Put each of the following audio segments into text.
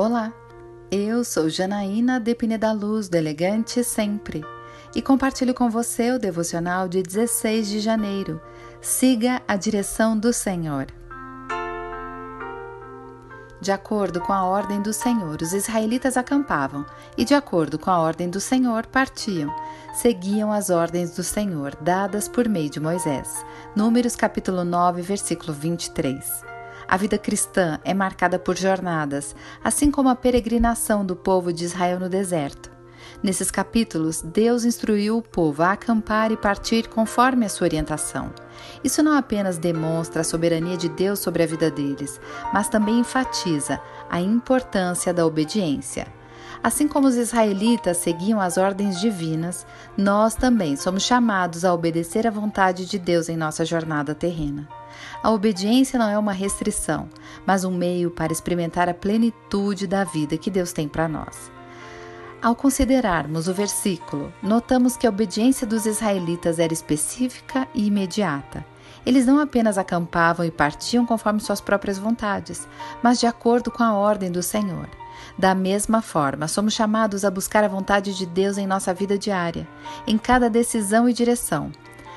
Olá, eu sou Janaína Depine da Luz, do Elegante Sempre, e compartilho com você o devocional de 16 de janeiro. Siga a direção do Senhor. De acordo com a ordem do Senhor, os israelitas acampavam, e de acordo com a ordem do Senhor, partiam. Seguiam as ordens do Senhor, dadas por meio de Moisés. Números capítulo 9, versículo 23. A vida cristã é marcada por jornadas, assim como a peregrinação do povo de Israel no deserto. Nesses capítulos, Deus instruiu o povo a acampar e partir conforme a sua orientação. Isso não apenas demonstra a soberania de Deus sobre a vida deles, mas também enfatiza a importância da obediência. Assim como os israelitas seguiam as ordens divinas, nós também somos chamados a obedecer à vontade de Deus em nossa jornada terrena. A obediência não é uma restrição, mas um meio para experimentar a plenitude da vida que Deus tem para nós. Ao considerarmos o versículo, notamos que a obediência dos israelitas era específica e imediata. Eles não apenas acampavam e partiam conforme suas próprias vontades, mas de acordo com a ordem do Senhor. Da mesma forma, somos chamados a buscar a vontade de Deus em nossa vida diária, em cada decisão e direção.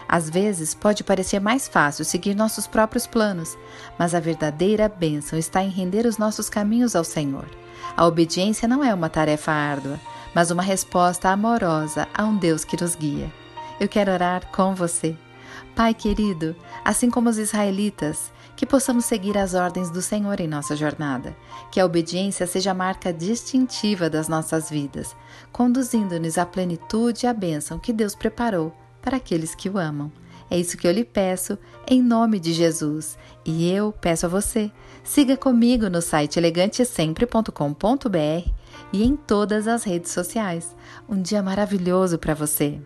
Às vezes pode parecer mais fácil seguir nossos próprios planos, mas a verdadeira bênção está em render os nossos caminhos ao Senhor. A obediência não é uma tarefa árdua, mas uma resposta amorosa a um Deus que nos guia. Eu quero orar com você. Pai querido, assim como os israelitas, que possamos seguir as ordens do Senhor em nossa jornada, que a obediência seja a marca distintiva das nossas vidas, conduzindo-nos à plenitude e à bênção que Deus preparou para aqueles que o amam. É isso que eu lhe peço, em nome de Jesus. E eu peço a você, siga comigo no site elegantesempre.com.br e em todas as redes sociais. Um dia maravilhoso para você!